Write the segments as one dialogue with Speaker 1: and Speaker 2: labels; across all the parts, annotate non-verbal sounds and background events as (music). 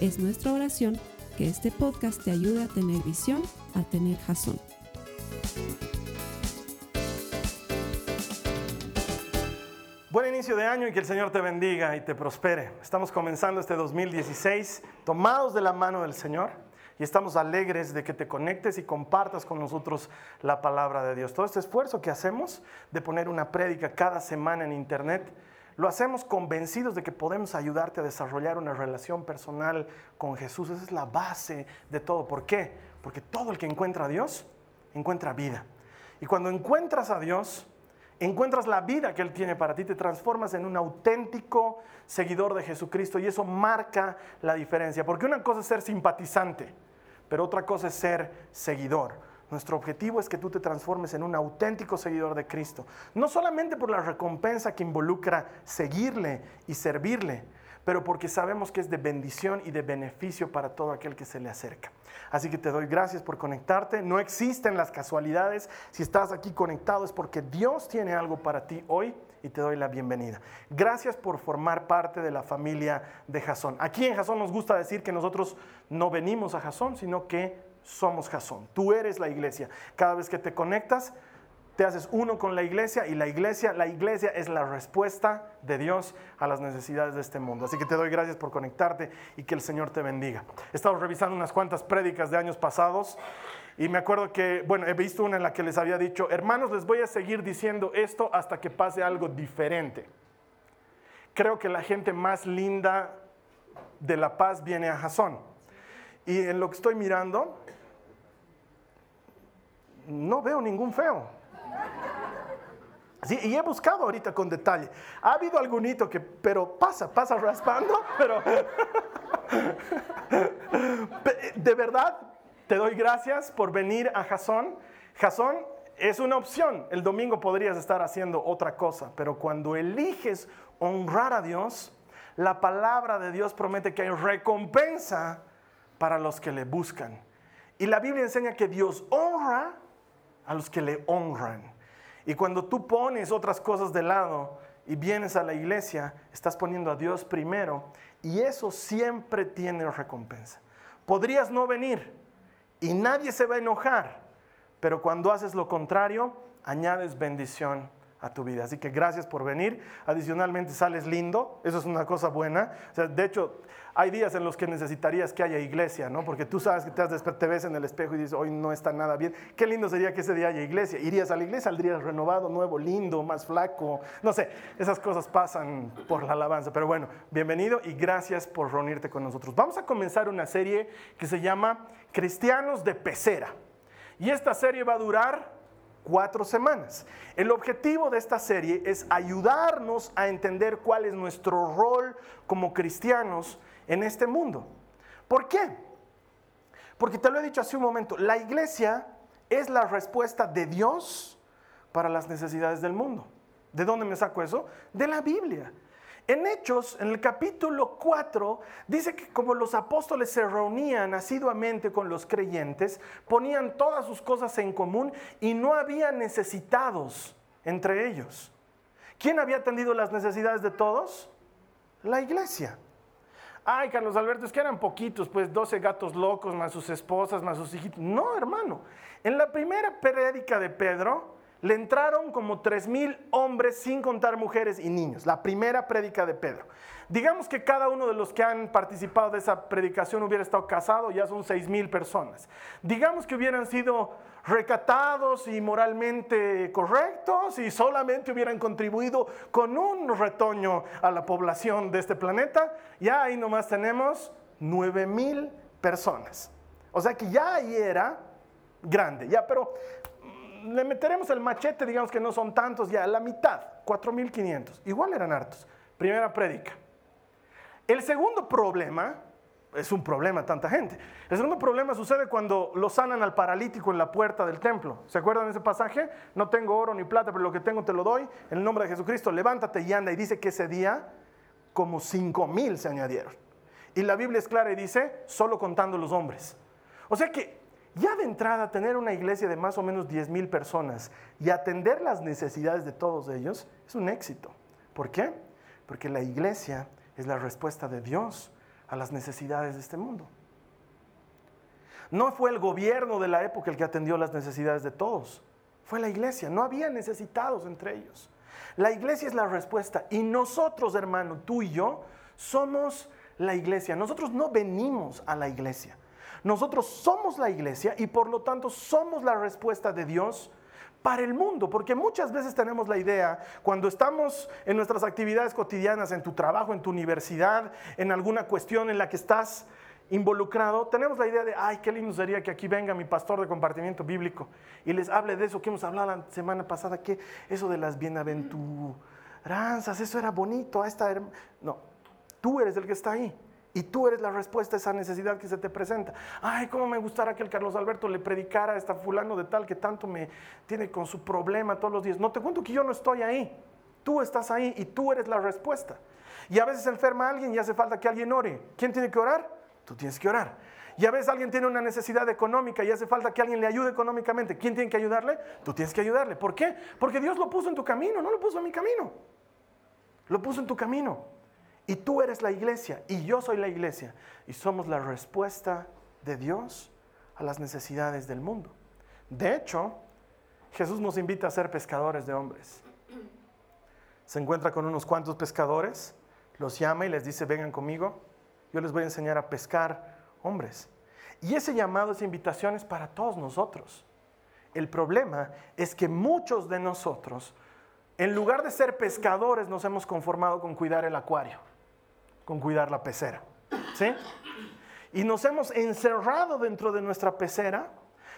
Speaker 1: Es nuestra oración que este podcast te ayude a tener visión, a tener jazón.
Speaker 2: Buen inicio de año y que el Señor te bendiga y te prospere. Estamos comenzando este 2016 tomados de la mano del Señor y estamos alegres de que te conectes y compartas con nosotros la palabra de Dios. Todo este esfuerzo que hacemos de poner una prédica cada semana en internet, lo hacemos convencidos de que podemos ayudarte a desarrollar una relación personal con Jesús. Esa es la base de todo. ¿Por qué? Porque todo el que encuentra a Dios encuentra vida. Y cuando encuentras a Dios, encuentras la vida que Él tiene para ti, te transformas en un auténtico seguidor de Jesucristo y eso marca la diferencia. Porque una cosa es ser simpatizante, pero otra cosa es ser seguidor. Nuestro objetivo es que tú te transformes en un auténtico seguidor de Cristo. No solamente por la recompensa que involucra seguirle y servirle, pero porque sabemos que es de bendición y de beneficio para todo aquel que se le acerca. Así que te doy gracias por conectarte. No existen las casualidades. Si estás aquí conectado es porque Dios tiene algo para ti hoy y te doy la bienvenida. Gracias por formar parte de la familia de Jasón. Aquí en Jasón nos gusta decir que nosotros no venimos a Jasón, sino que somos Jasón. Tú eres la iglesia. Cada vez que te conectas, te haces uno con la iglesia y la iglesia, la iglesia es la respuesta de Dios a las necesidades de este mundo. Así que te doy gracias por conectarte y que el Señor te bendiga. He estado revisando unas cuantas prédicas de años pasados y me acuerdo que, bueno, he visto una en la que les había dicho, hermanos, les voy a seguir diciendo esto hasta que pase algo diferente. Creo que la gente más linda de La Paz viene a Jasón. Y en lo que estoy mirando, no veo ningún feo. Y he buscado ahorita con detalle. Ha habido algunito que, pero pasa, pasa raspando, (laughs) pero (laughs) de verdad te doy gracias por venir a Jasón. Jasón es una opción. El domingo podrías estar haciendo otra cosa, pero cuando eliges honrar a Dios, la palabra de Dios promete que hay recompensa para los que le buscan. Y la Biblia enseña que Dios honra a los que le honran. Y cuando tú pones otras cosas de lado y vienes a la iglesia, estás poniendo a Dios primero y eso siempre tiene recompensa. Podrías no venir y nadie se va a enojar, pero cuando haces lo contrario, añades bendición tu vida. Así que gracias por venir. Adicionalmente sales lindo, eso es una cosa buena. de hecho, hay días en los que necesitarías que haya iglesia, ¿no? Porque tú sabes que te, has te ves en el espejo y dices, hoy no está nada bien. Qué lindo sería que ese día haya iglesia. Irías a la iglesia, saldrías renovado, nuevo, lindo, más flaco. No sé, esas cosas pasan por la alabanza. Pero bueno, bienvenido y gracias por reunirte con nosotros. Vamos a comenzar una serie que se llama Cristianos de Pecera. Y esta serie va a durar cuatro semanas. El objetivo de esta serie es ayudarnos a entender cuál es nuestro rol como cristianos en este mundo. ¿Por qué? Porque te lo he dicho hace un momento, la iglesia es la respuesta de Dios para las necesidades del mundo. ¿De dónde me saco eso? De la Biblia. En Hechos, en el capítulo 4, dice que como los apóstoles se reunían asiduamente con los creyentes, ponían todas sus cosas en común y no había necesitados entre ellos. ¿Quién había atendido las necesidades de todos? La iglesia. Ay, Carlos Alberto, es que eran poquitos, pues 12 gatos locos, más sus esposas, más sus hijitos. No, hermano. En la primera prédica de Pedro, le entraron como tres mil hombres sin contar mujeres y niños. La primera prédica de Pedro. Digamos que cada uno de los que han participado de esa predicación hubiera estado casado, ya son seis mil personas. Digamos que hubieran sido recatados y moralmente correctos y solamente hubieran contribuido con un retoño a la población de este planeta, ya ahí nomás tenemos nueve mil personas. O sea que ya ahí era grande, ya, pero le meteremos el machete, digamos que no son tantos, ya la mitad, 4.500, igual eran hartos. Primera prédica. El segundo problema es un problema tanta gente. El segundo problema sucede cuando lo sanan al paralítico en la puerta del templo. ¿Se acuerdan de ese pasaje? No tengo oro ni plata, pero lo que tengo te lo doy. En el nombre de Jesucristo, levántate y anda. Y dice que ese día como cinco mil se añadieron. Y la Biblia es clara y dice, solo contando los hombres. O sea que ya de entrada tener una iglesia de más o menos 10 mil personas y atender las necesidades de todos ellos es un éxito. ¿Por qué? Porque la iglesia es la respuesta de Dios a las necesidades de este mundo. No fue el gobierno de la época el que atendió las necesidades de todos, fue la iglesia, no había necesitados entre ellos. La iglesia es la respuesta y nosotros, hermano, tú y yo, somos la iglesia. Nosotros no venimos a la iglesia. Nosotros somos la iglesia y por lo tanto somos la respuesta de Dios para el mundo, porque muchas veces tenemos la idea, cuando estamos en nuestras actividades cotidianas, en tu trabajo, en tu universidad, en alguna cuestión en la que estás involucrado, tenemos la idea de, ay, qué lindo sería que aquí venga mi pastor de compartimiento bíblico y les hable de eso que hemos hablado la semana pasada, que eso de las bienaventuranzas, eso era bonito, a esta... No, tú eres el que está ahí. Y tú eres la respuesta a esa necesidad que se te presenta. Ay, cómo me gustara que el Carlos Alberto le predicara a esta fulano de tal que tanto me tiene con su problema todos los días. No te cuento que yo no estoy ahí. Tú estás ahí y tú eres la respuesta. Y a veces enferma alguien y hace falta que alguien ore. ¿Quién tiene que orar? Tú tienes que orar. Y a veces alguien tiene una necesidad económica y hace falta que alguien le ayude económicamente. ¿Quién tiene que ayudarle? Tú tienes que ayudarle. ¿Por qué? Porque Dios lo puso en tu camino, no lo puso en mi camino. Lo puso en tu camino. Y tú eres la iglesia y yo soy la iglesia. Y somos la respuesta de Dios a las necesidades del mundo. De hecho, Jesús nos invita a ser pescadores de hombres. Se encuentra con unos cuantos pescadores, los llama y les dice, vengan conmigo, yo les voy a enseñar a pescar hombres. Y ese llamado, esa invitación es para todos nosotros. El problema es que muchos de nosotros, en lugar de ser pescadores, nos hemos conformado con cuidar el acuario con cuidar la pecera. ¿Sí? Y nos hemos encerrado dentro de nuestra pecera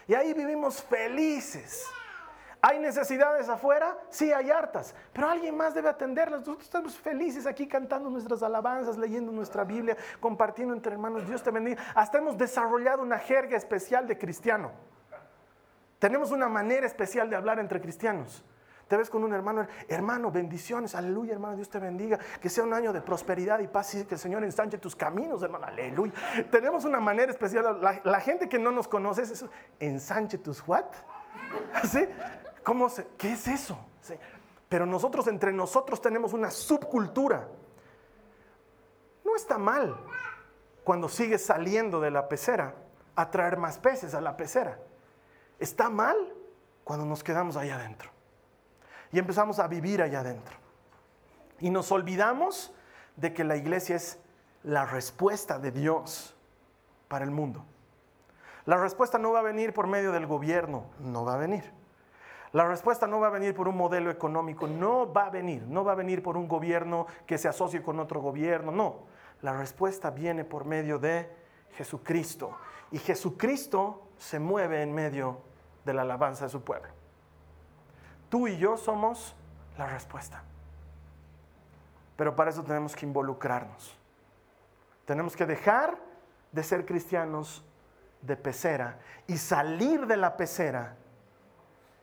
Speaker 2: y ahí vivimos felices. ¿Hay necesidades afuera? Sí, hay hartas, pero alguien más debe atenderlas. Nosotros estamos felices aquí cantando nuestras alabanzas, leyendo nuestra Biblia, compartiendo entre hermanos. Dios te bendiga. Hasta hemos desarrollado una jerga especial de cristiano. Tenemos una manera especial de hablar entre cristianos. Te ves con un hermano, hermano, bendiciones, aleluya, hermano, Dios te bendiga, que sea un año de prosperidad y paz y que el Señor ensanche tus caminos, hermano, aleluya. Tenemos una manera especial, la, gente que no nos conoce es eso, ensanche tus what? (laughs) ¿Sí? ¿Cómo se, ¿Qué es eso? Pero nosotros entre nosotros tenemos una subcultura. No está mal cuando sigues saliendo de la pecera a traer más peces a la pecera. Está mal cuando nos quedamos ahí adentro y empezamos a vivir allá adentro. Y nos olvidamos de que la iglesia es la respuesta de Dios para el mundo. La respuesta no va a venir por medio del gobierno, no va a venir. La respuesta no va a venir por un modelo económico, no va a venir, no va a venir por un gobierno que se asocie con otro gobierno, no. La respuesta viene por medio de Jesucristo. Y Jesucristo se mueve en medio de la alabanza de su pueblo. Tú y yo somos la respuesta. Pero para eso tenemos que involucrarnos. Tenemos que dejar de ser cristianos de pecera y salir de la pecera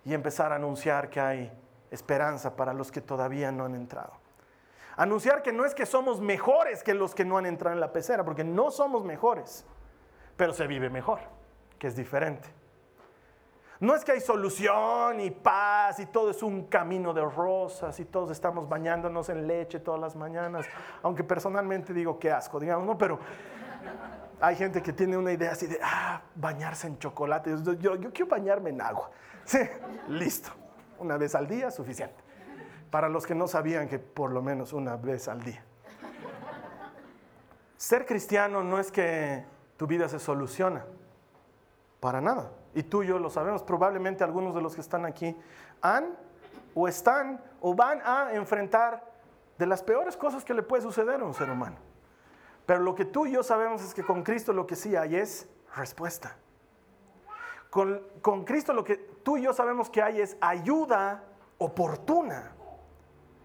Speaker 2: y empezar a anunciar que hay esperanza para los que todavía no han entrado. Anunciar que no es que somos mejores que los que no han entrado en la pecera, porque no somos mejores, pero se vive mejor, que es diferente. No es que hay solución y paz y todo es un camino de rosas y todos estamos bañándonos en leche todas las mañanas, aunque personalmente digo que asco, digamos, ¿no? Pero hay gente que tiene una idea así de, ah, bañarse en chocolate. Yo, yo quiero bañarme en agua. Sí, listo. Una vez al día, suficiente. Para los que no sabían que por lo menos una vez al día. Ser cristiano no es que tu vida se soluciona. Para nada y tú y yo lo sabemos, probablemente algunos de los que están aquí han o están o van a enfrentar de las peores cosas que le puede suceder a un ser humano. Pero lo que tú y yo sabemos es que con Cristo lo que sí hay es respuesta. Con, con Cristo lo que tú y yo sabemos que hay es ayuda oportuna.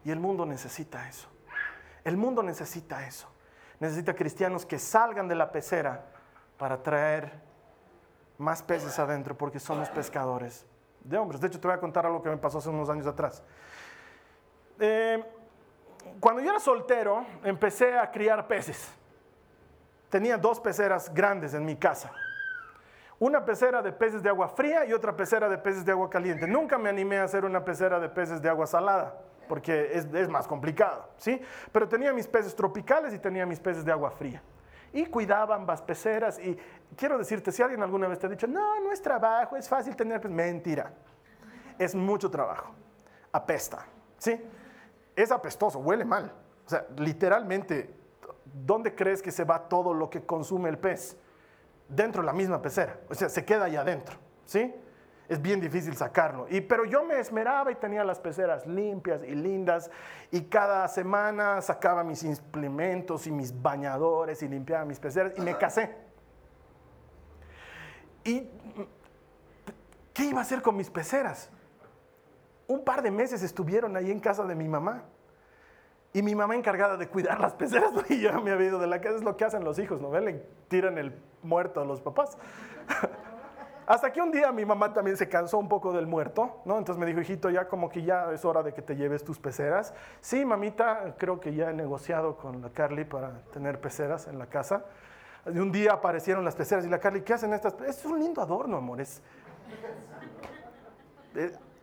Speaker 2: Y el mundo necesita eso. El mundo necesita eso. necesita cristianos que salgan de la pecera para traer más peces adentro, porque somos pescadores de hombres. De hecho, te voy a contar algo que me pasó hace unos años atrás. Eh, cuando yo era soltero, empecé a criar peces. Tenía dos peceras grandes en mi casa. Una pecera de peces de agua fría y otra pecera de peces de agua caliente. Nunca me animé a hacer una pecera de peces de agua salada, porque es, es más complicado, ¿sí? Pero tenía mis peces tropicales y tenía mis peces de agua fría. Y cuidaba ambas peceras. Y quiero decirte, si alguien alguna vez te ha dicho, no, no es trabajo, es fácil tener peces, mentira. Es mucho trabajo. Apesta, ¿sí? Es apestoso, huele mal. O sea, literalmente, ¿dónde crees que se va todo lo que consume el pez? Dentro de la misma pecera. O sea, se queda ahí adentro, ¿sí? Es bien difícil sacarlo. Y, pero yo me esmeraba y tenía las peceras limpias y lindas y cada semana sacaba mis implementos y mis bañadores y limpiaba mis peceras y me casé. ¿Y qué iba a hacer con mis peceras? Un par de meses estuvieron ahí en casa de mi mamá. Y mi mamá encargada de cuidar las peceras, (laughs) porque yo me había ido de la casa, es lo que hacen los hijos, ¿no? Le tiran el muerto a los papás. (laughs) Hasta que un día mi mamá también se cansó un poco del muerto, ¿no? Entonces me dijo, hijito, ya como que ya es hora de que te lleves tus peceras. Sí, mamita, creo que ya he negociado con la Carly para tener peceras en la casa. Y un día aparecieron las peceras y la Carly, ¿qué hacen estas? Es un lindo adorno, amores.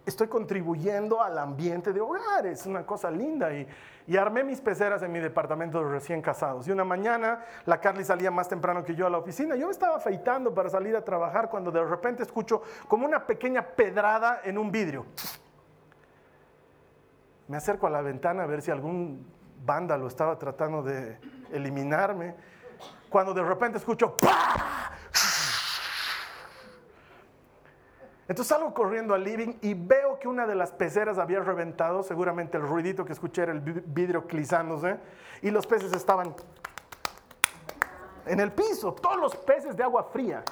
Speaker 2: Estoy contribuyendo al ambiente de hogar, es una cosa linda. Y, y armé mis peceras en mi departamento de recién casados. Y una mañana la Carly salía más temprano que yo a la oficina. Yo me estaba afeitando para salir a trabajar cuando de repente escucho como una pequeña pedrada en un vidrio. Me acerco a la ventana a ver si algún vándalo estaba tratando de eliminarme. Cuando de repente escucho ¡Pah! Entonces salgo corriendo al living y veo que una de las peceras había reventado, seguramente el ruidito que escuché era el vidrio clizándose, y los peces estaban en el piso, todos los peces de agua fría,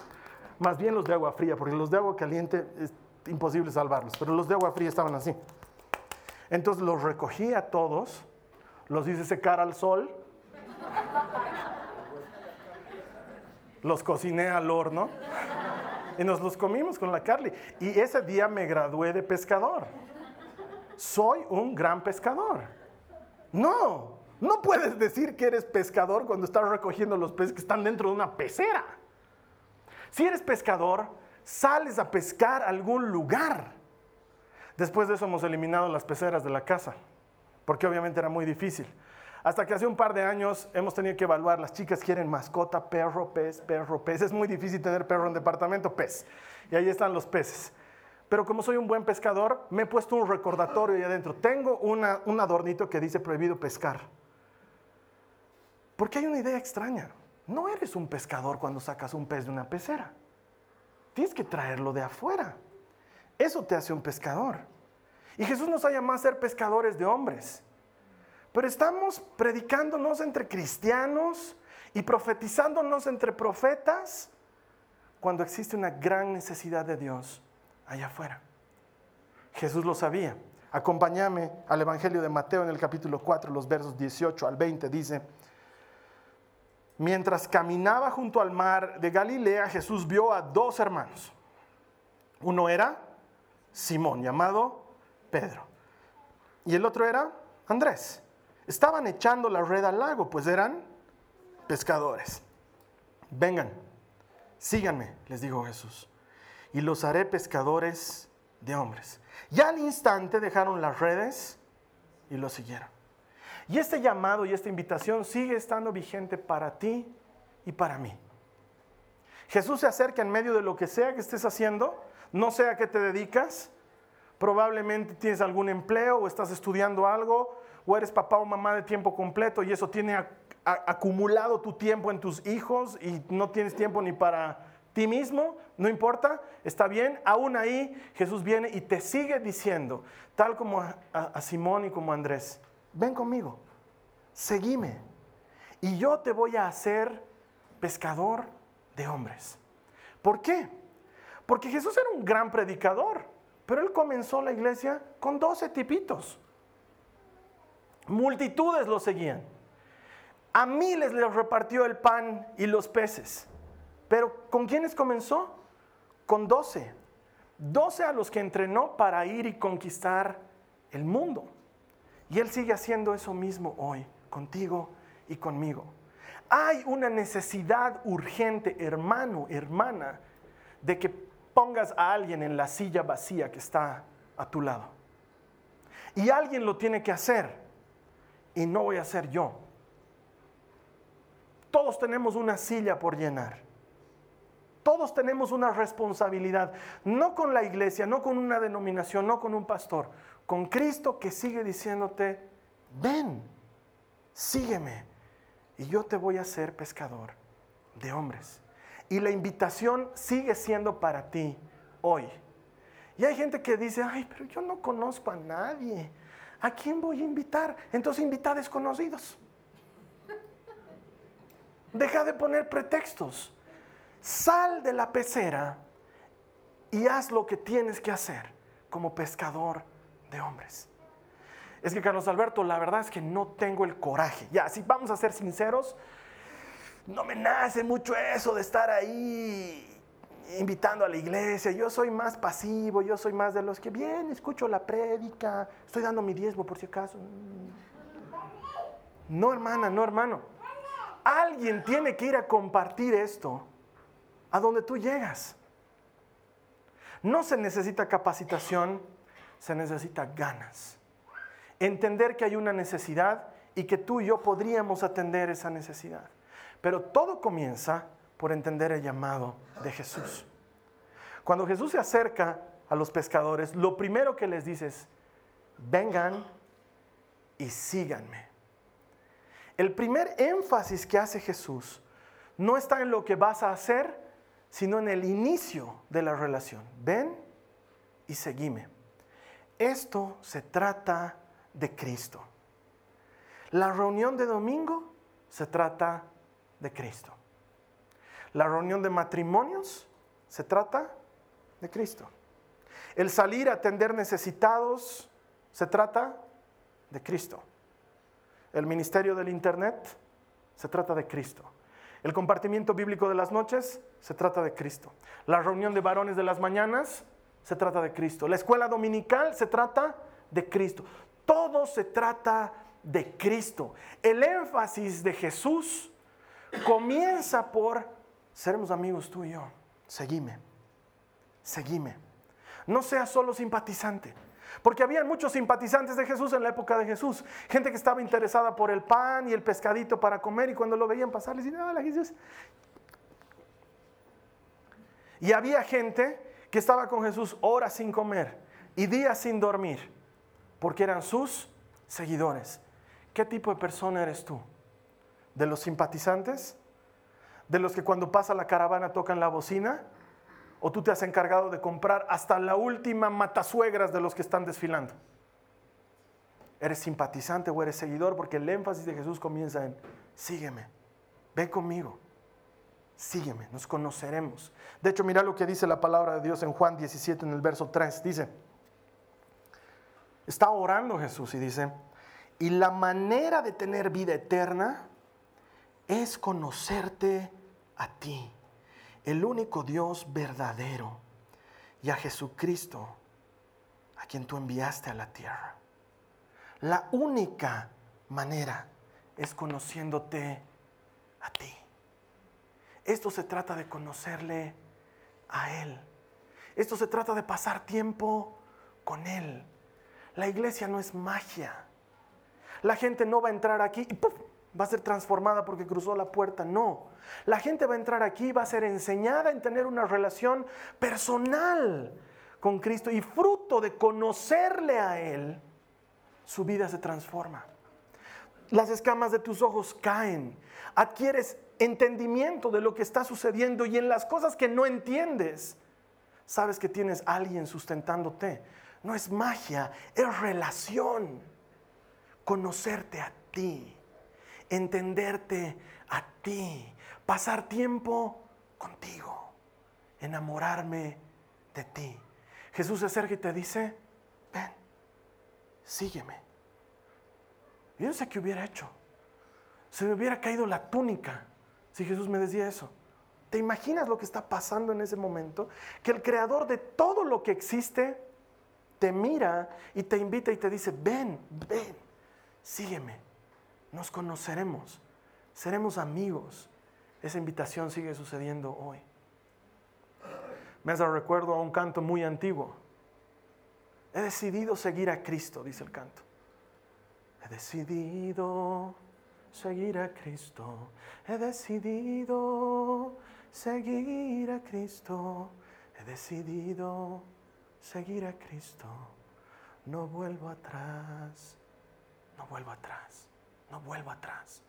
Speaker 2: más bien los de agua fría, porque los de agua caliente es imposible salvarlos, pero los de agua fría estaban así. Entonces los recogí a todos, los hice secar al sol, los cociné al horno y nos los comimos con la Carly. Y ese día me gradué de pescador. Soy un gran pescador. No, no puedes decir que eres pescador cuando estás recogiendo los peces que están dentro de una pecera. Si eres pescador, sales a pescar a algún lugar. Después de eso hemos eliminado las peceras de la casa, porque obviamente era muy difícil. Hasta que hace un par de años hemos tenido que evaluar, las chicas quieren mascota, perro, pez, perro, pez. Es muy difícil tener perro en departamento, pez. Y ahí están los peces. Pero como soy un buen pescador, me he puesto un recordatorio ahí adentro. Tengo una, un adornito que dice prohibido pescar. Porque hay una idea extraña. No eres un pescador cuando sacas un pez de una pecera. Tienes que traerlo de afuera. Eso te hace un pescador. Y Jesús nos ha llamado a ser pescadores de hombres. Pero estamos predicándonos entre cristianos y profetizándonos entre profetas cuando existe una gran necesidad de Dios allá afuera. Jesús lo sabía. Acompáñame al Evangelio de Mateo en el capítulo 4, los versos 18 al 20. Dice, mientras caminaba junto al mar de Galilea, Jesús vio a dos hermanos. Uno era Simón, llamado Pedro, y el otro era Andrés. Estaban echando la red al lago, pues eran pescadores. Vengan, síganme, les dijo Jesús, y los haré pescadores de hombres. Y al instante dejaron las redes y lo siguieron. Y este llamado y esta invitación sigue estando vigente para ti y para mí. Jesús se acerca en medio de lo que sea que estés haciendo, no sea a qué te dedicas, probablemente tienes algún empleo o estás estudiando algo o eres papá o mamá de tiempo completo y eso tiene acumulado tu tiempo en tus hijos y no tienes tiempo ni para ti mismo, no importa, está bien, aún ahí Jesús viene y te sigue diciendo, tal como a, a Simón y como a Andrés, ven conmigo, seguime y yo te voy a hacer pescador de hombres. ¿Por qué? Porque Jesús era un gran predicador, pero él comenzó la iglesia con 12 tipitos. Multitudes lo seguían. A miles les repartió el pan y los peces. Pero ¿con quiénes comenzó? Con doce. Doce a los que entrenó para ir y conquistar el mundo. Y Él sigue haciendo eso mismo hoy, contigo y conmigo. Hay una necesidad urgente, hermano, hermana, de que pongas a alguien en la silla vacía que está a tu lado. Y alguien lo tiene que hacer. Y no voy a ser yo. Todos tenemos una silla por llenar. Todos tenemos una responsabilidad, no con la iglesia, no con una denominación, no con un pastor, con Cristo que sigue diciéndote, ven, sígueme, y yo te voy a hacer pescador de hombres. Y la invitación sigue siendo para ti hoy. Y hay gente que dice, ay, pero yo no conozco a nadie. ¿A quién voy a invitar? Entonces invita a desconocidos. Deja de poner pretextos. Sal de la pecera y haz lo que tienes que hacer como pescador de hombres. Es que Carlos Alberto, la verdad es que no tengo el coraje. Ya, si vamos a ser sinceros, no me nace mucho eso de estar ahí invitando a la iglesia. Yo soy más pasivo, yo soy más de los que bien, escucho la prédica, estoy dando mi diezmo por si acaso. No, hermana, no, hermano. Alguien tiene que ir a compartir esto a donde tú llegas. No se necesita capacitación, se necesita ganas. Entender que hay una necesidad y que tú y yo podríamos atender esa necesidad. Pero todo comienza por entender el llamado de Jesús. Cuando Jesús se acerca a los pescadores, lo primero que les dice es, vengan y síganme. El primer énfasis que hace Jesús no está en lo que vas a hacer, sino en el inicio de la relación. Ven y seguime. Esto se trata de Cristo. La reunión de domingo se trata de Cristo. La reunión de matrimonios se trata de Cristo. El salir a atender necesitados se trata de Cristo. El ministerio del Internet se trata de Cristo. El compartimiento bíblico de las noches se trata de Cristo. La reunión de varones de las mañanas se trata de Cristo. La escuela dominical se trata de Cristo. Todo se trata de Cristo. El énfasis de Jesús comienza por seremos amigos tú y yo. Seguime, seguime. No seas solo simpatizante. Porque había muchos simpatizantes de Jesús en la época de Jesús. Gente que estaba interesada por el pan y el pescadito para comer y cuando lo veían pasar les decían, hola Jesús. Y había gente que estaba con Jesús horas sin comer y días sin dormir porque eran sus seguidores. ¿Qué tipo de persona eres tú? ¿De los simpatizantes? ¿De los que cuando pasa la caravana tocan la bocina? ¿O tú te has encargado de comprar hasta la última matasuegras de los que están desfilando? ¿Eres simpatizante o eres seguidor? Porque el énfasis de Jesús comienza en, sígueme, ven conmigo, sígueme, nos conoceremos. De hecho, mira lo que dice la palabra de Dios en Juan 17 en el verso 3. Dice, está orando Jesús y dice, y la manera de tener vida eterna es conocerte a ti, el único Dios verdadero, y a Jesucristo, a quien tú enviaste a la tierra. La única manera es conociéndote a ti. Esto se trata de conocerle a Él. Esto se trata de pasar tiempo con Él. La iglesia no es magia. La gente no va a entrar aquí y va a ser transformada porque cruzó la puerta. No. La gente va a entrar aquí va a ser enseñada en tener una relación personal con Cristo y fruto de conocerle a Él, su vida se transforma. Las escamas de tus ojos caen. Adquieres entendimiento de lo que está sucediendo y en las cosas que no entiendes, sabes que tienes alguien sustentándote no es magia, es relación. Conocerte a ti, entenderte a ti, pasar tiempo contigo, enamorarme de ti. Jesús se acerca y te dice, ven, sígueme. Yo no sé qué hubiera hecho. Se me hubiera caído la túnica si Jesús me decía eso. ¿Te imaginas lo que está pasando en ese momento? Que el creador de todo lo que existe te mira y te invita y te dice, ven, ven, sígueme, nos conoceremos, seremos amigos. Esa invitación sigue sucediendo hoy. Me hace recuerdo a un canto muy antiguo. He decidido seguir a Cristo, dice el canto. He decidido seguir a Cristo. He decidido seguir a Cristo. He decidido seguir a Cristo. No vuelvo atrás. No vuelvo atrás. No vuelvo atrás.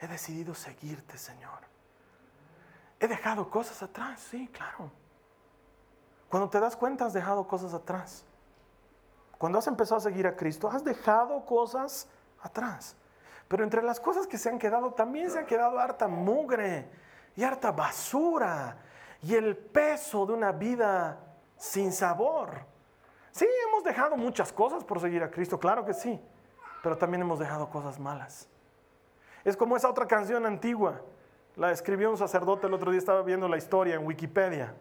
Speaker 2: He decidido seguirte, Señor. He dejado cosas atrás, sí, claro. Cuando te das cuenta has dejado cosas atrás. Cuando has empezado a seguir a Cristo, has dejado cosas atrás. Pero entre las cosas que se han quedado, también se ha quedado harta mugre y harta basura y el peso de una vida sin sabor. Sí, hemos dejado muchas cosas por seguir a Cristo, claro que sí, pero también hemos dejado cosas malas. Es como esa otra canción antigua, la escribió un sacerdote el otro día, estaba viendo la historia en Wikipedia.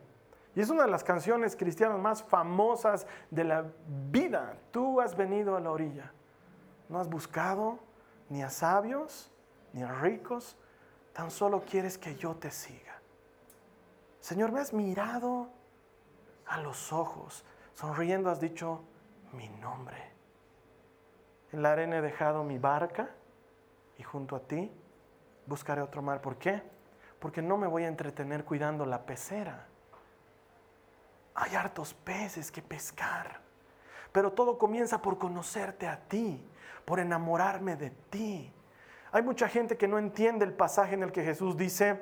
Speaker 2: Y es una de las canciones cristianas más famosas de la vida. Tú has venido a la orilla. No has buscado ni a sabios ni a ricos, tan solo quieres que yo te siga. Señor, me has mirado a los ojos, sonriendo has dicho mi nombre. En la arena he dejado mi barca y junto a ti buscaré otro mar. ¿Por qué? Porque no me voy a entretener cuidando la pecera. Hay hartos peces que pescar, pero todo comienza por conocerte a ti, por enamorarme de ti. Hay mucha gente que no entiende el pasaje en el que Jesús dice,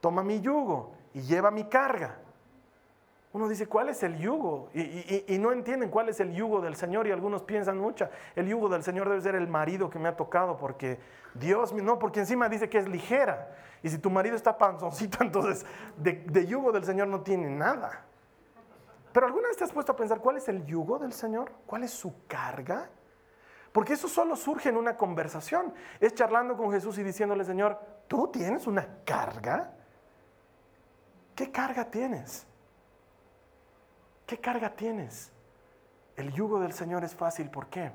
Speaker 2: toma mi yugo y lleva mi carga. Uno dice, ¿cuál es el yugo? Y, no entienden cuál es el yugo del Señor y algunos piensan mucho, el yugo del Señor debe ser el marido que me ha tocado porque Dios, no, porque encima dice que es ligera. Y si tu marido está panzoncito, (laughs) entonces de, yugo del Señor no tiene nada. Pero ¿alguna vez te has puesto a pensar cuál es el yugo del Señor? ¿Cuál es su carga? Porque eso solo surge en una conversación. Es charlando con Jesús y diciéndole, Señor, ¿tú tienes una carga? ¿Qué carga tienes? ¿Qué carga tienes? El yugo del Señor es fácil, ¿por qué?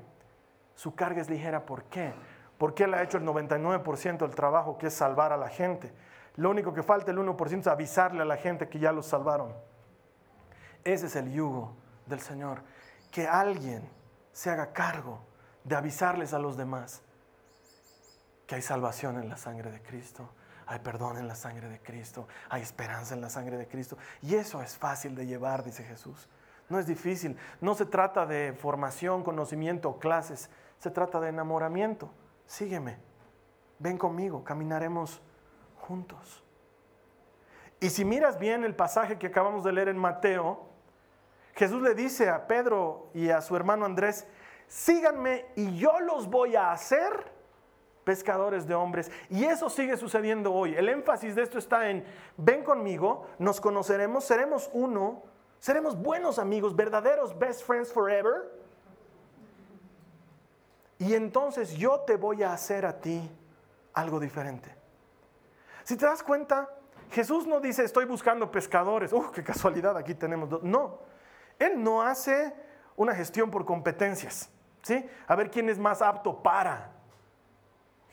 Speaker 2: Su carga es ligera, ¿por qué? Porque Él ha hecho el 99% del trabajo, que es salvar a la gente. Lo único que falta, el 1%, es avisarle a la gente que ya los salvaron. Ese es el yugo del Señor. Que alguien se haga cargo de avisarles a los demás que hay salvación en la sangre de Cristo, hay perdón en la sangre de Cristo, hay esperanza en la sangre de Cristo. Y eso es fácil de llevar, dice Jesús. No es difícil. No se trata de formación, conocimiento, clases. Se trata de enamoramiento. Sígueme. Ven conmigo. Caminaremos juntos. Y si miras bien el pasaje que acabamos de leer en Mateo, Jesús le dice a Pedro y a su hermano Andrés, síganme y yo los voy a hacer pescadores de hombres. Y eso sigue sucediendo hoy. El énfasis de esto está en, ven conmigo, nos conoceremos, seremos uno, seremos buenos amigos, verdaderos best friends forever. Y entonces yo te voy a hacer a ti algo diferente. Si te das cuenta, Jesús no dice estoy buscando pescadores. ¡Uh, qué casualidad! Aquí tenemos dos. No, Él no hace una gestión por competencias. ¿sí? A ver quién es más apto para.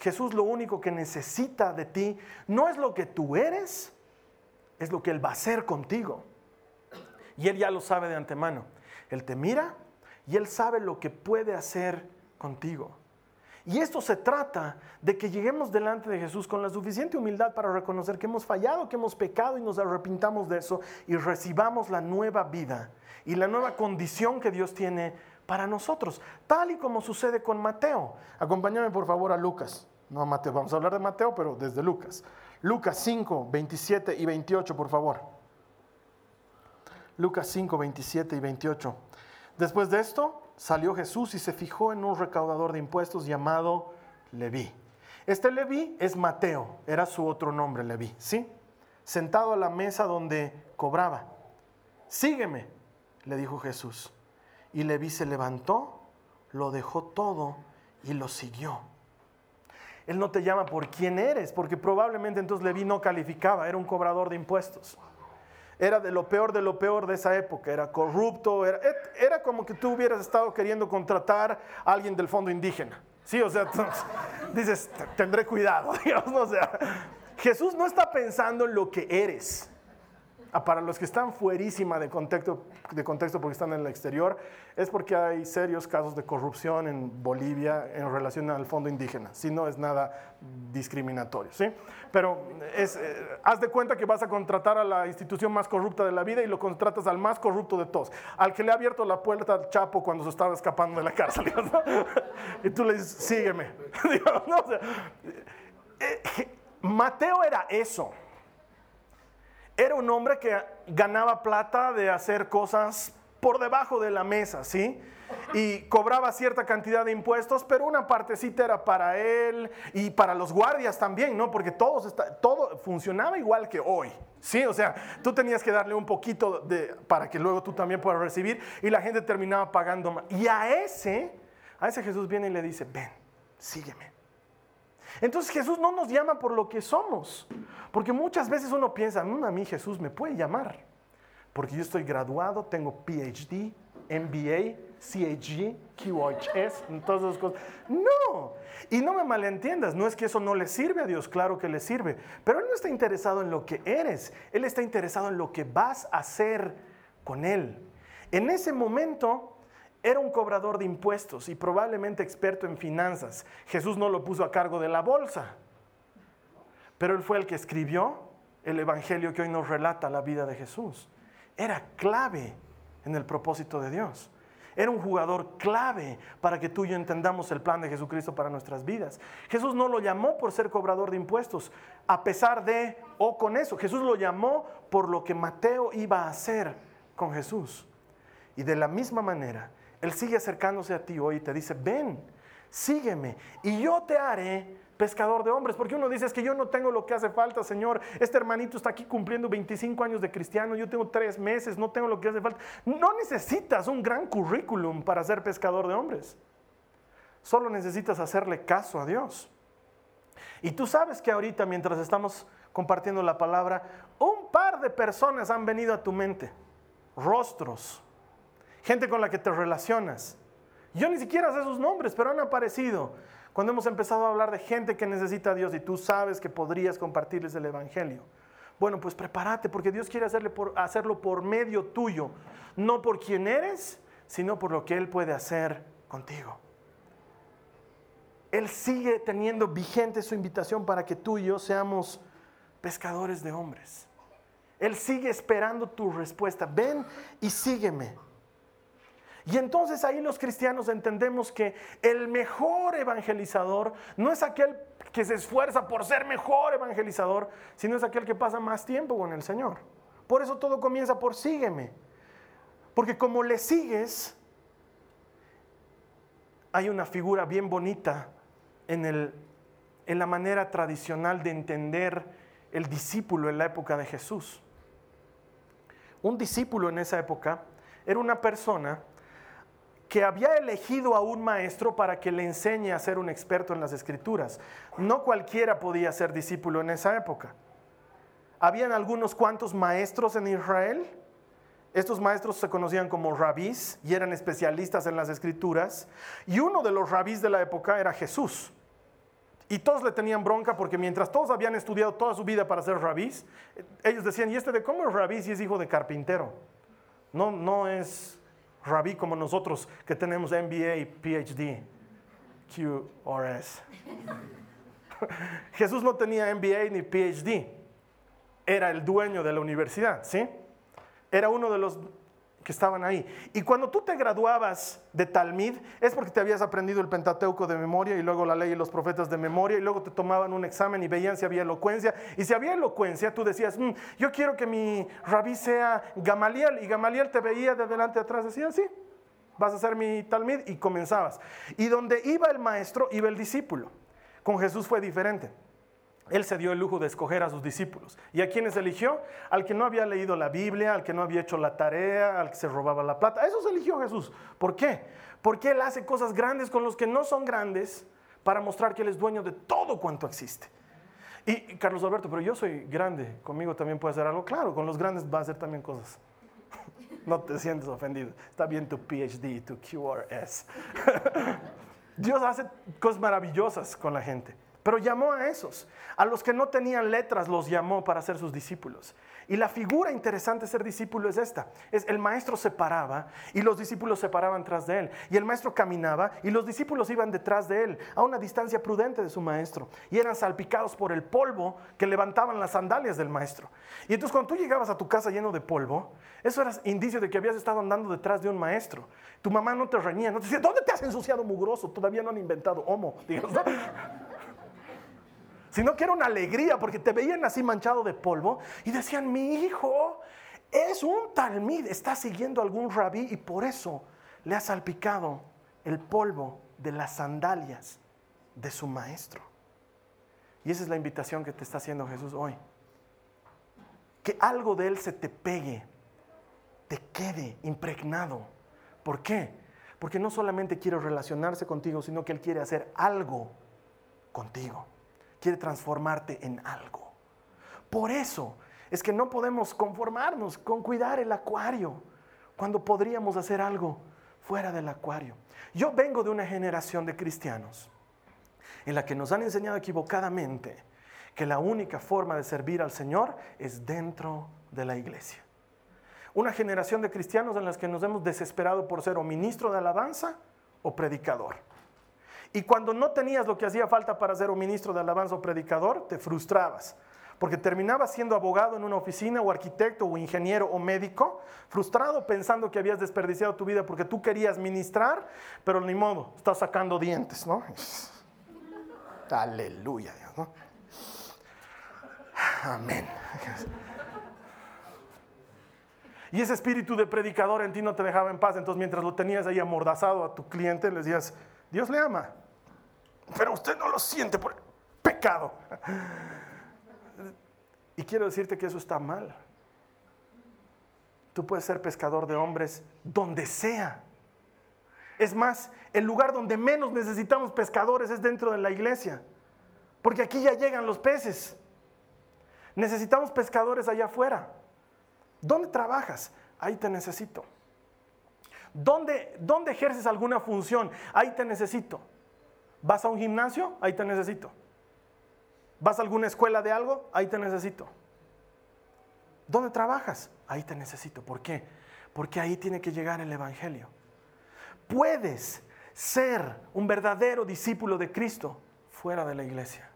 Speaker 2: Jesús lo único que necesita de ti no es lo que tú eres, es lo que Él va a hacer contigo. Y Él ya lo sabe de antemano. Él te mira y Él sabe lo que puede hacer contigo. Y esto se trata de que lleguemos delante de Jesús con la suficiente humildad para reconocer que hemos fallado, que hemos pecado y nos arrepintamos de eso y recibamos la nueva vida y la nueva condición que Dios tiene para nosotros, tal y como sucede con Mateo. Acompáñame por favor a Lucas no a Mateo, vamos a hablar de Mateo, pero desde Lucas. Lucas 5, 27 y 28, por favor. Lucas 5, 27 y 28. Después de esto, salió Jesús y se fijó en un recaudador de impuestos llamado Leví. Este Leví es Mateo, era su otro nombre, Leví, ¿sí? Sentado a la mesa donde cobraba. Sígueme, le dijo Jesús. Y Leví se levantó, lo dejó todo y lo siguió. Él no te llama por quién eres, porque probablemente entonces Leví no calificaba, era un cobrador de impuestos. Era de lo peor de lo peor de esa época, era corrupto, era, como que tú hubieras estado queriendo contratar a alguien del fondo indígena. Sí, o sea, (laughs) dices, tendré cuidado, (laughs) Jesús no está pensando en lo que eres. Ah, para los que están fuerísima de contexto, de contexto porque están en el exterior, es porque hay serios casos de corrupción en Bolivia en relación al fondo indígena. Si no es nada discriminatorio, ¿sí? Pero es, eh, haz de cuenta que vas a contratar a la institución más corrupta de la vida y lo contratas al más corrupto de todos, al que le ha abierto la puerta al Chapo cuando se estaba escapando de la cárcel. (laughs) y tú le dices, sígueme. (laughs) Eh, Mateo era eso. Era un hombre que ganaba plata de hacer cosas por debajo de la mesa, ¿sí? Y cobraba cierta cantidad de impuestos, pero una partecita era para él y para los guardias también, ¿no? Porque todos todo funcionaba igual que hoy, ¿sí? O sea, tú tenías que darle un poquito de, para que luego tú también puedas recibir y la gente terminaba pagando más. Y a ese, a ese Jesús viene y le dice, ven, sígueme. Entonces Jesús no nos llama por lo que somos, porque muchas veces uno piensa, mm, a mí Jesús me puede llamar, porque yo estoy graduado, tengo PhD, MBA, CHG, QHS, todas esas cosas. No, y no me malentiendas, no es que eso no le sirve a Dios, claro que le sirve, pero Él no está interesado en lo que eres, Él está interesado en lo que vas a hacer con Él. En ese momento era un cobrador de impuestos y probablemente experto en finanzas. Jesús no lo puso a cargo de la bolsa, pero él fue el que escribió el Evangelio que hoy nos relata la vida de Jesús. Era clave en el propósito de Dios. Era un jugador clave para que tú y yo entendamos el plan de Jesucristo para nuestras vidas. Jesús no lo llamó por ser cobrador de impuestos, a pesar de o con eso. Jesús lo llamó por lo que Mateo iba a hacer con Jesús. Y de la misma manera, él sigue acercándose a ti hoy y te dice, ven, sígueme y yo te haré pescador de hombres, porque uno dice, es que yo no tengo lo que hace falta, Señor, este hermanito está aquí cumpliendo 25 años de cristiano, yo tengo tres meses, no tengo lo que hace falta. No necesitas un gran currículum para ser pescador de hombres, solo necesitas hacerle caso a Dios. Y tú sabes que ahorita, mientras estamos compartiendo la palabra, un par de personas han venido a tu mente, rostros, gente con la que te relacionas. Yo ni siquiera sé sus nombres, pero han aparecido cuando hemos empezado a hablar de gente que necesita a Dios y tú sabes que podrías compartirles el Evangelio. Bueno, pues prepárate porque Dios quiere hacerlo por medio tuyo, no por quien eres, sino por lo que Él puede hacer contigo. Él sigue teniendo vigente su invitación para que tú y yo seamos pescadores de hombres. Él sigue esperando tu respuesta. Ven y sígueme. Y entonces ahí los cristianos entendemos que el mejor evangelizador no es aquel que se esfuerza por ser mejor evangelizador, sino es aquel que pasa más tiempo con el Señor. Por eso todo comienza por sígueme. Porque como le sigues, hay una figura bien bonita en, el, en la manera tradicional de entender el discípulo en la época de Jesús. Un discípulo en esa época era una persona que había elegido a un maestro para que le enseñe a ser un experto en las escrituras. No cualquiera podía ser discípulo en esa época. Habían algunos cuantos maestros en Israel. Estos maestros se conocían como rabís y eran especialistas en las escrituras. Y uno de los rabís de la época era Jesús. Y todos le tenían bronca porque mientras todos habían estudiado toda su vida para ser rabís, ellos decían, ¿y este de cómo es rabí si es hijo de carpintero? No, no es rabí como nosotros que tenemos MBA PhD, QRS. (laughs) Jesús no tenía MBA ni PhD, era el dueño de la universidad, ¿sí? Era uno de los que estaban ahí. Y cuando tú te graduabas de Talmid, es porque te habías aprendido el Pentateuco de memoria y luego la ley y los profetas de memoria y luego te tomaban un examen y veían si había elocuencia. Y si había elocuencia, tú decías, mm, yo quiero que mi rabí sea Gamaliel. Y Gamaliel te veía de adelante atrás, decía, sí, vas a ser mi Talmid. Y comenzabas. Y donde iba el maestro, iba el discípulo. Con Jesús fue diferente. Él se dio el lujo de escoger a sus discípulos. ¿Y a quiénes eligió? Al que no había leído la Biblia, al que no había hecho la tarea, al que se robaba la plata. Eso se eligió Jesús. ¿Por qué? Porque Él hace cosas grandes con los que no son grandes para mostrar que Él es dueño de todo cuanto existe. Y Carlos Alberto, pero yo soy grande, conmigo también puede hacer algo. Claro, con los grandes va a hacer también cosas. (laughs) No te sientes ofendido. Está bien tu PhD, tu QRS. (laughs) Dios hace cosas maravillosas con la gente. Pero llamó a esos. A los que no tenían letras los llamó para ser sus discípulos. Y la figura interesante de ser discípulo es esta. Es el maestro se paraba y los discípulos se paraban tras de él. Y el maestro caminaba y los discípulos iban detrás de él a una distancia prudente de su maestro. Y eran salpicados por el polvo que levantaban las sandalias del maestro. Y entonces cuando tú llegabas a tu casa lleno de polvo, eso era indicio de que habías estado andando detrás de un maestro. Tu mamá no te reñía, no te decía, ¿dónde te has ensuciado mugroso? Todavía no han inventado homo. (laughs) ¿no? Sino que era una alegría porque te veían así manchado de polvo y decían, mi hijo es un talmid, está siguiendo algún rabí y por eso le ha salpicado el polvo de las sandalias de su maestro. Y esa es la invitación que te está haciendo Jesús hoy. Que algo de Él se te pegue, te quede impregnado. ¿Por qué? Porque no solamente quiere relacionarse contigo, sino que Él quiere hacer algo contigo quiere transformarte en algo. Por eso es que no podemos conformarnos con cuidar el acuario cuando podríamos hacer algo fuera del acuario. Yo vengo de una generación de cristianos en la que nos han enseñado equivocadamente que la única forma de servir al Señor es dentro de la iglesia. Una generación de cristianos en las que nos hemos desesperado por ser o ministro de alabanza o predicador. Y cuando no tenías lo que hacía falta para ser un ministro de alabanza o predicador, te frustrabas. Porque terminabas siendo abogado en una oficina o arquitecto o ingeniero o médico, frustrado pensando que habías desperdiciado tu vida porque tú querías ministrar, pero ni modo, estás sacando dientes, ¿no? (laughs) Aleluya, Dios, ¿no? Amén. Y ese espíritu de predicador en ti no te dejaba en paz, entonces mientras lo tenías ahí amordazado a tu cliente, le decías, Dios le ama pero usted no lo siente por pecado. Y quiero decirte que eso está mal. Tú puedes ser pescador de hombres donde sea. Es más, el lugar donde menos necesitamos pescadores es dentro de la iglesia. Porque aquí ya llegan los peces. Necesitamos pescadores allá afuera. ¿Dónde trabajas? Ahí te necesito. ¿Dónde, ¿Dónde ejerces alguna función? Ahí te necesito. ¿Vas a un gimnasio? Ahí te necesito. ¿Vas a alguna escuela de algo? Ahí te necesito. ¿Dónde trabajas? Ahí te necesito. ¿Por qué? Porque ahí tiene que llegar el Evangelio. Puedes ser un verdadero discípulo de Cristo fuera de la iglesia.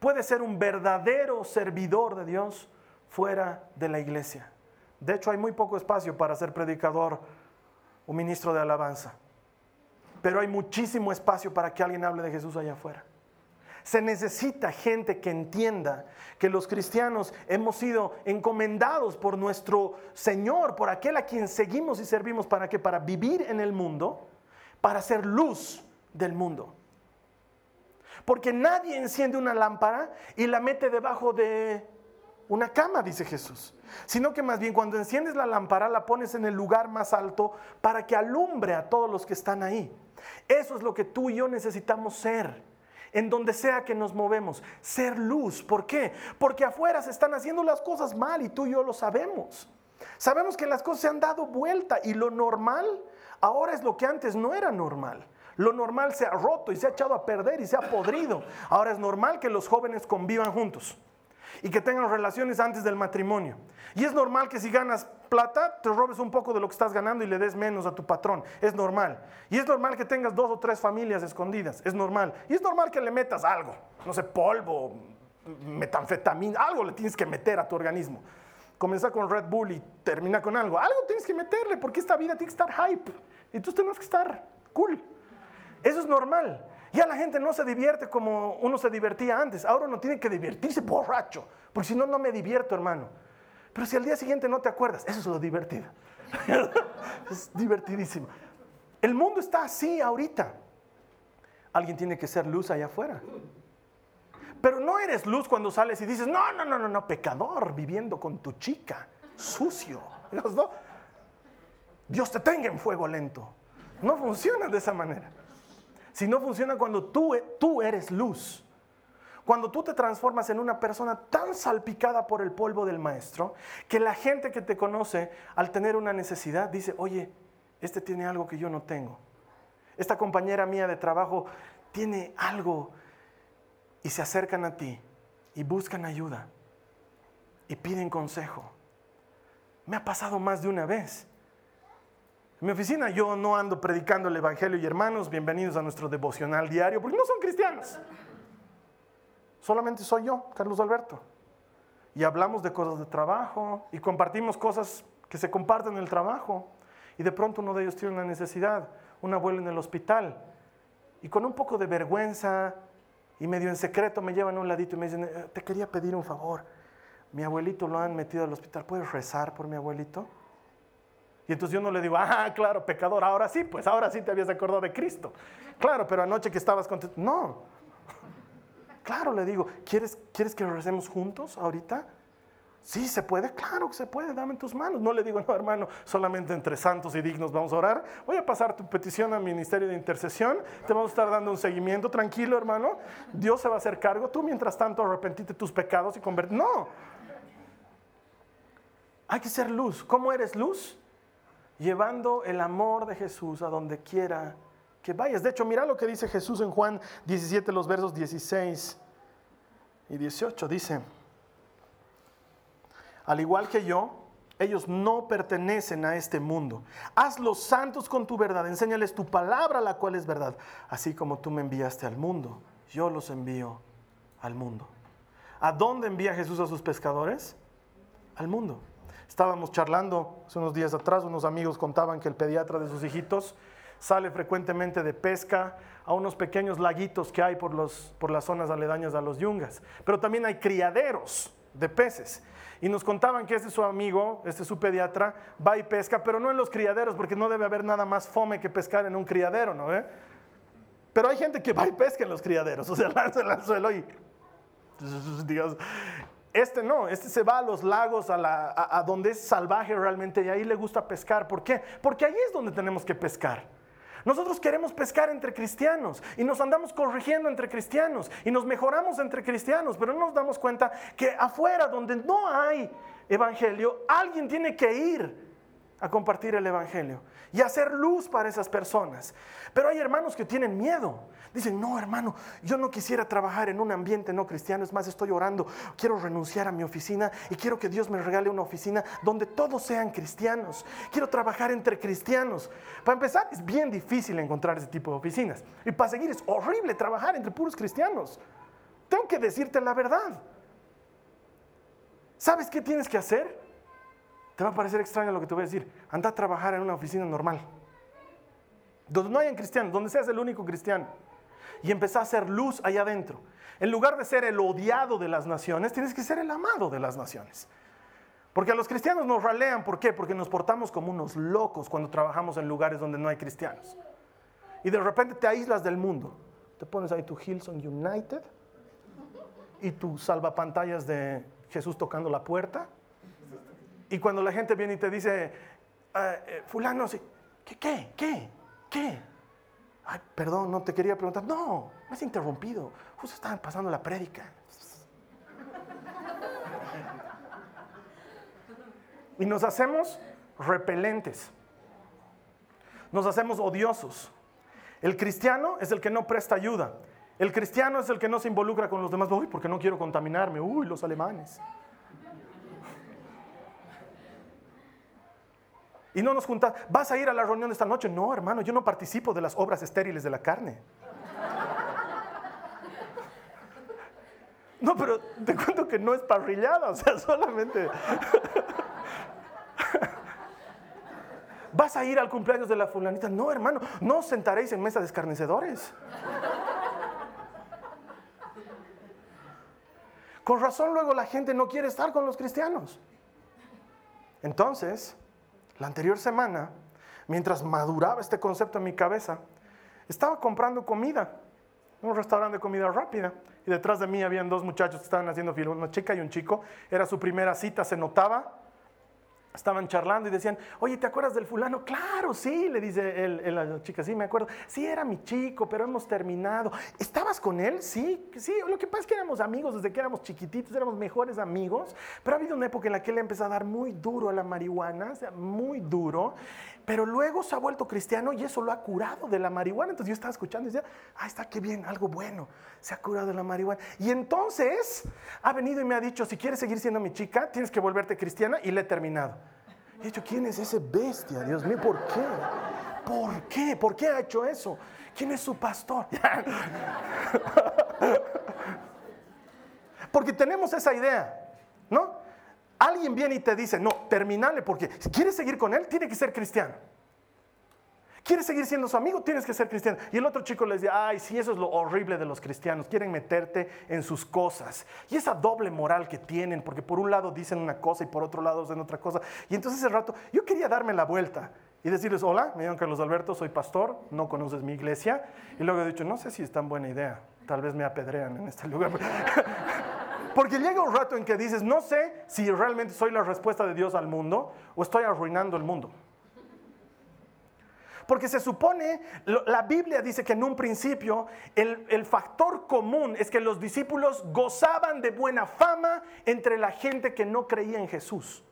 Speaker 2: Puedes ser un verdadero servidor de Dios fuera de la iglesia. De hecho, hay muy poco espacio para ser predicador o ministro de alabanza pero hay muchísimo espacio para que alguien hable de Jesús allá afuera. Se necesita gente que entienda que los cristianos hemos sido encomendados por nuestro Señor, por aquel a quien seguimos y servimos para que para vivir en el mundo, para ser luz del mundo. Porque nadie enciende una lámpara y la mete debajo de una cama, dice Jesús. Sino que más bien cuando enciendes la lámpara la pones en el lugar más alto para que alumbre a todos los que están ahí. Eso es lo que tú y yo necesitamos ser. En donde sea que nos movemos, ser luz. ¿Por qué? Porque afuera se están haciendo las cosas mal y tú y yo lo sabemos. Sabemos que las cosas se han dado vuelta y lo normal ahora es lo que antes no era normal. Lo normal se ha roto y se ha echado a perder y se ha podrido. Ahora es normal que los jóvenes convivan juntos y que tengan relaciones antes del matrimonio. Y es normal que si ganas plata, te robes un poco de lo que estás ganando y le des menos a tu patrón. Es normal. Y es normal que tengas dos o tres familias escondidas. Es normal. Y es normal que le metas algo. No sé, polvo, metanfetamina, algo le tienes que meter a tu organismo. Comienza con Red Bull y termina con algo. Algo tienes que meterle porque esta vida tiene que estar hype. Y tú tienes que estar cool. Eso es normal. Ya la gente no se divierte como uno se divertía antes. Ahora uno tiene que divertirse borracho, porque si no, no me divierto, hermano. Pero si al día siguiente no te acuerdas, eso es lo divertido. (laughs) es divertidísimo. El mundo está así ahorita. Alguien tiene que ser luz allá afuera. Pero no eres luz cuando sales y dices, no, no, no, no, no, pecador, viviendo con tu chica, sucio. Dios te tenga en fuego lento. No funciona de esa manera. Sino funciona cuando tú, tú eres luz. Cuando tú te transformas en una persona tan salpicada por el polvo del maestro, que la gente que te conoce al tener una necesidad dice, oye, este tiene algo que yo no tengo. Esta compañera mía de trabajo tiene algo y se acercan a ti y buscan ayuda y piden consejo. Me ha pasado más de una vez. En mi oficina yo no ando predicando el Evangelio y hermanos, bienvenidos a nuestro devocional diario, porque no son cristianos. Solamente soy yo, Carlos Alberto. Y hablamos de cosas de trabajo y compartimos cosas que se comparten en el trabajo. Y de pronto uno de ellos tiene una necesidad, un abuelo en el hospital. Y con un poco de vergüenza y medio en secreto me llevan a un ladito y me dicen, eh, te quería pedir un favor. Mi abuelito lo han metido al hospital, ¿puedes rezar por mi abuelito? Y entonces yo no le digo, ah, claro, pecador, ahora sí, pues ahora sí te habías acordado de Cristo. Claro, pero anoche que estabas contento. No. Claro, le digo, ¿quieres, ¿quieres que recemos juntos ahorita? Sí, se puede, claro que se puede, dame tus manos. No le digo, no, hermano, solamente entre santos y dignos vamos a orar. Voy a pasar tu petición al ministerio de intercesión. Te vamos a estar dando un seguimiento. Tranquilo, hermano. Dios se va a hacer cargo. Tú, mientras tanto, arrepentite tus pecados y convertir. No. Hay que ser luz. ¿Cómo eres luz? Llevando el amor de Jesús a donde quiera que vayas. De hecho, mira lo que dice Jesús en Juan 17, los versos 16 y 18. Dice, al igual que yo, ellos no pertenecen a este mundo. Hazlos santos con tu verdad, enséñales tu palabra, la cual es verdad. Así como tú me enviaste al mundo, yo los envío al mundo. ¿A dónde envía Jesús a sus pescadores? Al mundo. Estábamos charlando hace unos días atrás, unos amigos contaban que el pediatra de sus hijitos sale frecuentemente de pesca a unos pequeños laguitos que hay por, los, por las zonas aledañas a los yungas. Pero también hay criaderos de peces. Y nos contaban que este su amigo, este su pediatra, va y pesca, pero no en los criaderos, porque no debe haber nada más fome que pescar en un criadero, ¿no? Pero hay gente que va y pesca en los criaderos, o sea, (laughs) lanza el anzuelo y, digamos, este no, este se va a los lagos, a, donde es salvaje realmente y ahí le gusta pescar. ¿Por qué? Porque ahí es donde tenemos que pescar. Nosotros queremos pescar entre cristianos y nos andamos corrigiendo entre cristianos y nos mejoramos entre cristianos, pero no nos damos cuenta que afuera donde no hay evangelio, alguien tiene que ir a compartir el evangelio y hacer luz para esas personas. Pero hay hermanos que tienen miedo. Dicen, no hermano, yo no quisiera trabajar en un ambiente no cristiano, es más, estoy orando, quiero renunciar a mi oficina y quiero que Dios me regale una oficina donde todos sean cristianos. Quiero trabajar entre cristianos. Para empezar, es bien difícil encontrar ese tipo de oficinas. Y para seguir, es horrible trabajar entre puros cristianos. Tengo que decirte la verdad. ¿Sabes qué tienes que hacer? Te va a parecer extraño lo que te voy a decir. Anda a trabajar en una oficina normal. Donde no hayan cristianos, donde seas el único cristiano y empezar a hacer luz allá adentro. En lugar de ser el odiado de las naciones, tienes que ser el amado de las naciones. Porque a los cristianos nos ralean, ¿por qué? Porque nos portamos como unos locos cuando trabajamos en lugares donde no hay cristianos. Y de repente te aíslas del mundo. Te pones ahí tu Hillsong United y tu salvapantallas de Jesús tocando la puerta. Y cuando la gente viene y te dice, ah, eh, fulano, ¿qué, qué, qué, qué? Ay, perdón, no te quería preguntar. No, me has interrumpido. Justo estaban pasando la prédica. Y nos hacemos repelentes. Nos hacemos odiosos. El cristiano es el que no presta ayuda. El cristiano es el que no se involucra con los demás. Uy, porque no quiero contaminarme. Uy, los alemanes. Y no nos juntamos, ¿vas a ir a la reunión esta noche? No, hermano, yo no participo de las obras estériles de la carne. No, pero te cuento que no es parrillada, o sea, solamente... ¿Vas a ir al cumpleaños de la fulanita? No, hermano, no os sentaréis en mesa de escarnecedores. Con razón luego la gente no quiere estar con los cristianos. Entonces, la anterior semana, mientras maduraba este concepto en mi cabeza, estaba comprando comida en un restaurante de comida rápida. Y detrás de mí habían dos muchachos que estaban haciendo fila, una chica y un chico. Era su primera cita, se notaba. Estaban charlando y decían, oye, ¿te acuerdas del fulano? Claro, sí, le dice él, la chica, sí, me acuerdo. Sí, era mi chico, pero hemos terminado. ¿Estabas con él? Sí, sí. Lo que pasa es que éramos amigos desde que éramos chiquititos, éramos mejores amigos, pero ha habido una época en la que él empezó a dar muy duro a la marihuana, o sea, muy duro, pero luego se ha vuelto cristiano y eso lo ha curado de la marihuana. Entonces yo estaba escuchando y decía, ah, está qué bien, algo bueno, se ha curado de la marihuana. Y entonces ha venido y me ha dicho, si quieres seguir siendo mi chica, tienes que volverte cristiana y le he terminado. He dicho, ¿quién es ese bestia? Dios mío, ¿por qué? ¿Por qué? ¿Por qué ha hecho eso? ¿Quién es su pastor? (laughs) Porque tenemos esa idea, ¿no? Alguien viene y te dice, no, terminale porque si quieres seguir con él, tiene que ser cristiano. ¿Quieres seguir siendo su amigo? Tienes que ser cristiano. Y el otro chico les dice, ay, sí, eso es lo horrible de los cristianos. Quieren meterte en sus cosas. Y esa doble moral que tienen, porque por un lado dicen una cosa y por otro lado dicen otra cosa. Y entonces ese rato, yo quería darme la vuelta y decirles, hola, me llamo Carlos Alberto, soy pastor, no conoces mi iglesia. Y luego he dicho, no sé si es tan buena idea. Tal vez me apedrean en este lugar. (laughs) Porque llega un rato en que dices, no sé si realmente soy la respuesta de Dios al mundo o estoy arruinando el mundo. Porque se supone, la Biblia dice que en un principio el, factor común es que los discípulos gozaban de buena fama entre la gente que no creía en Jesús.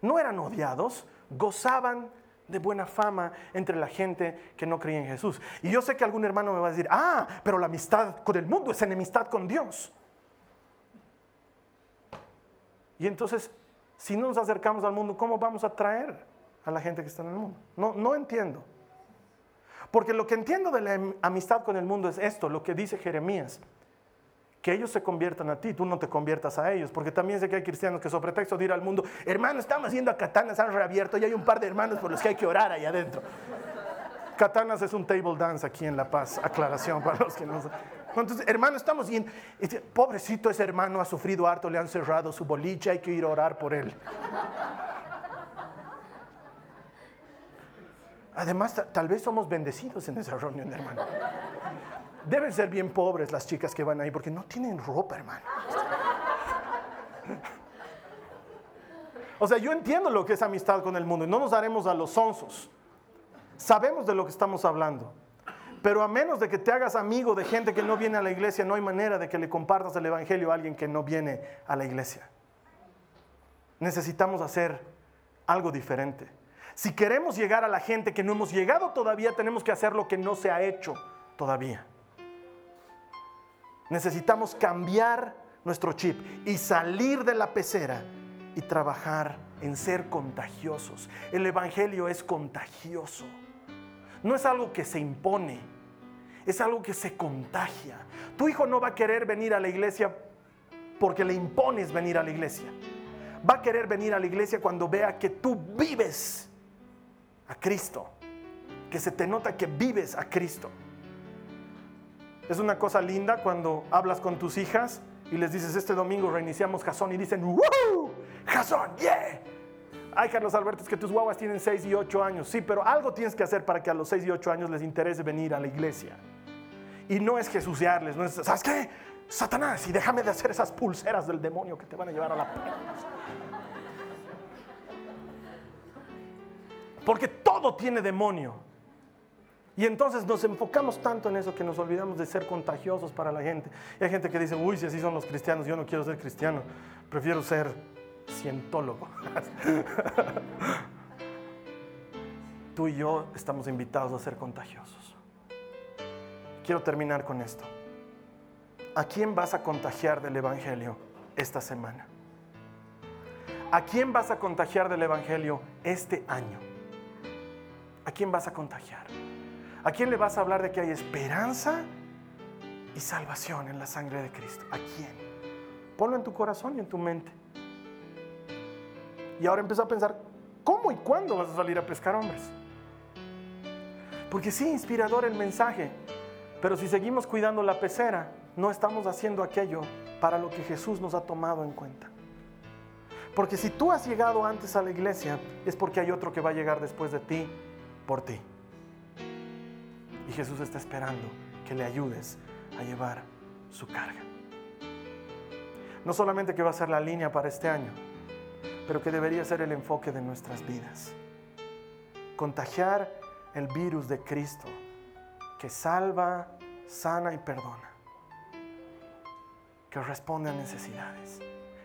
Speaker 2: No eran odiados, gozaban de buena fama entre la gente que no creía en Jesús. Y yo sé que algún hermano me va a decir, ah, pero la amistad con el mundo es enemistad con Dios. Y entonces, si no nos acercamos al mundo, ¿cómo vamos a traer a la gente que está en el mundo. No, no entiendo. Porque lo que entiendo de la amistad con el mundo es esto, lo que dice Jeremías. Que ellos se conviertan a ti, tú no te conviertas a ellos. Porque también sé que hay cristianos que sobre pretexto de ir al mundo, hermano, estamos haciendo a Katanas, han reabierto y hay un par de hermanos por los que hay que orar ahí adentro. Katanas es un table dance aquí en La Paz, aclaración para los que no saben. Entonces, hermano, estamos bien. Pobrecito ese hermano ha sufrido harto, le han cerrado su boliche, hay que ir a orar por él. Además, tal vez somos bendecidos en esa reunión, hermano. Deben ser bien pobres las chicas que van ahí porque no tienen ropa, hermano. O sea, yo entiendo lo que es amistad con el mundo y no nos daremos a los sonsos. Sabemos de lo que estamos hablando. Pero a menos de que te hagas amigo de gente que no viene a la iglesia, no hay manera de que le compartas el Evangelio a alguien que no viene a la iglesia. Necesitamos hacer algo diferente. Si queremos llegar a la gente que no hemos llegado todavía, tenemos que hacer lo que no se ha hecho todavía. Necesitamos cambiar nuestro chip y salir de la pecera y trabajar en ser contagiosos. El Evangelio es contagioso. No es algo que se impone, es algo que se contagia. Tu hijo no va a querer venir a la iglesia porque le impones venir a la iglesia. Va a querer venir a la iglesia cuando vea que tú vives a Cristo, que se te nota que vives a Cristo. Es una cosa linda cuando hablas con tus hijas y les dices, este domingo reiniciamos Jason y dicen, ¡Woo! Jason, yeah. Ay, Carlos Alberto, es que tus guaguas tienen 6 y 8 años. Sí, pero algo tienes que hacer para que a los 6 y 8 años les interese venir a la iglesia. Y no es jesuciarles, no es, ¿sabes qué? Satanás, y déjame de hacer esas pulseras del demonio que te van a llevar a la Porque todo tiene demonio. Y entonces nos enfocamos tanto en eso que nos olvidamos de ser contagiosos para la gente. Y hay gente que dice, uy, si así son los cristianos, yo no quiero ser cristiano, prefiero ser cientólogo. (laughs) Tú y yo estamos invitados a ser contagiosos. Quiero terminar con esto. ¿A quién vas a contagiar del Evangelio esta semana? ¿A quién vas a contagiar del Evangelio este año? ¿A quién vas a contagiar? ¿A quién le vas a hablar de que hay esperanza y salvación en la sangre de Cristo? ¿A quién? Ponlo en tu corazón y en tu mente. Y ahora empieza a pensar, ¿cómo y cuándo vas a salir a pescar hombres? Porque sí, inspirador el mensaje, pero si seguimos cuidando la pecera, no estamos haciendo aquello para lo que Jesús nos ha tomado en cuenta. Porque si tú has llegado antes a la iglesia, es porque hay otro que va a llegar después de ti por ti. Y Jesús está esperando que le ayudes a llevar su carga. No solamente que va a ser la línea para este año, pero que debería ser el enfoque de nuestras vidas. Contagiar el virus de Cristo que salva, sana y perdona. Que responde a necesidades.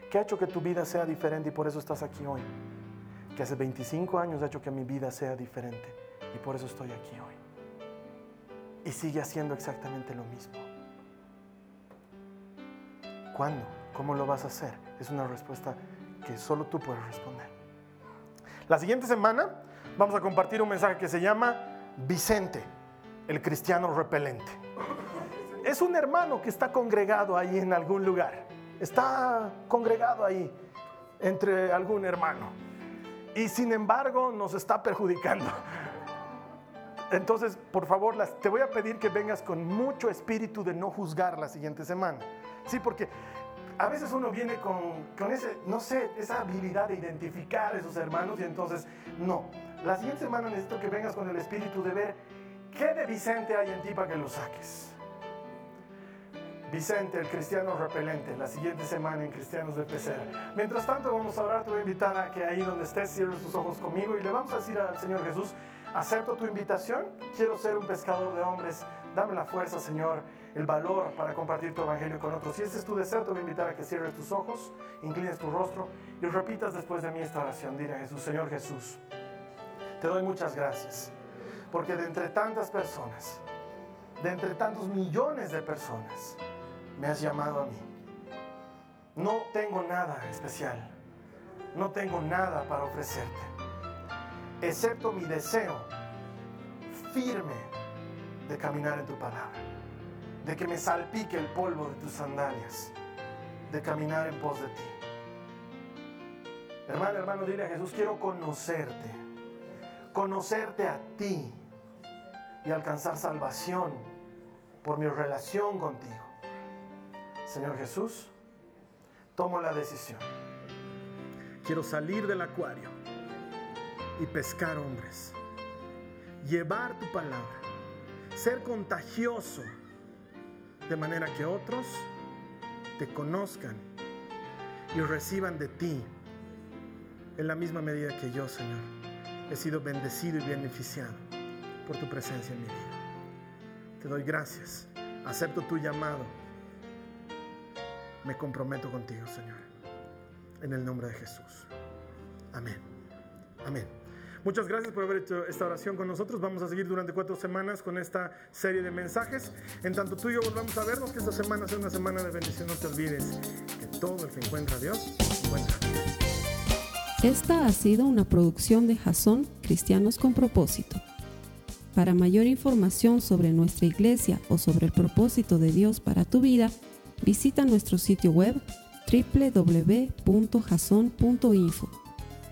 Speaker 2: Que ha hecho que tu vida sea diferente y por eso estás aquí hoy. Que hace 25 años ha hecho que mi vida sea diferente y por eso estoy aquí hoy. Y sigue haciendo exactamente lo mismo. ¿Cuándo? ¿Cómo lo vas a hacer? Es una respuesta que solo tú puedes responder. La siguiente semana vamos a compartir un mensaje que se llama Vicente, el cristiano repelente. Es un hermano que está congregado ahí en algún lugar. Está congregado ahí entre algún hermano. Y sin embargo nos está perjudicando. Entonces, por favor, te voy a pedir que vengas con mucho espíritu de no juzgar la siguiente semana. Sí, porque a veces uno viene con, con ese, no sé, esa habilidad de identificar a esos hermanos y entonces, no. La siguiente semana necesito que vengas con el espíritu de ver qué de Vicente hay en ti para que lo saques. Vicente, el cristiano repelente, la siguiente semana en Cristianos de Pecera. Mientras tanto, vamos a orar, te voy a invitar a que ahí donde estés cierres tus ojos conmigo y le vamos a decir al Señor Jesús, acepto tu invitación, quiero ser un pescador de hombres, dame la fuerza, Señor el valor para compartir tu evangelio con otros. Si ese es tu deseo, te voy a invitar a que cierres tus ojos, inclines tu rostro y repitas después de mí esta oración. Dile a Jesús, Señor Jesús, te doy muchas gracias, porque de entre tantas personas, de entre tantos millones de personas, me has llamado a mí. No tengo nada especial, no tengo nada para ofrecerte, excepto mi deseo firme de caminar en tu palabra de que me salpique el polvo de tus sandalias, de caminar en pos de ti. Hermano, hermano, dile a Jesús, quiero conocerte, conocerte a ti y alcanzar salvación por mi relación contigo. Señor Jesús, tomo la decisión. Quiero salir del acuario y pescar hombres, llevar tu palabra, ser contagioso de manera que otros te conozcan y reciban de ti en la misma medida que yo, Señor, he sido bendecido y beneficiado por tu presencia en mi vida. Te doy gracias, acepto tu llamado, me comprometo contigo, Señor, en el nombre de Jesús. Amén. Amén. Muchas gracias por haber hecho esta oración con nosotros. Vamos a seguir durante cuatro semanas con esta serie de mensajes. En tanto tú y yo volvamos a vernos, que esta semana sea una semana de bendición. No te olvides que todo el que encuentra a Dios encuentra
Speaker 1: Esta ha sido una producción de Jason Cristianos con Propósito. Para mayor información sobre nuestra iglesia o sobre el propósito de Dios para tu vida, visita nuestro sitio web www.jason.info.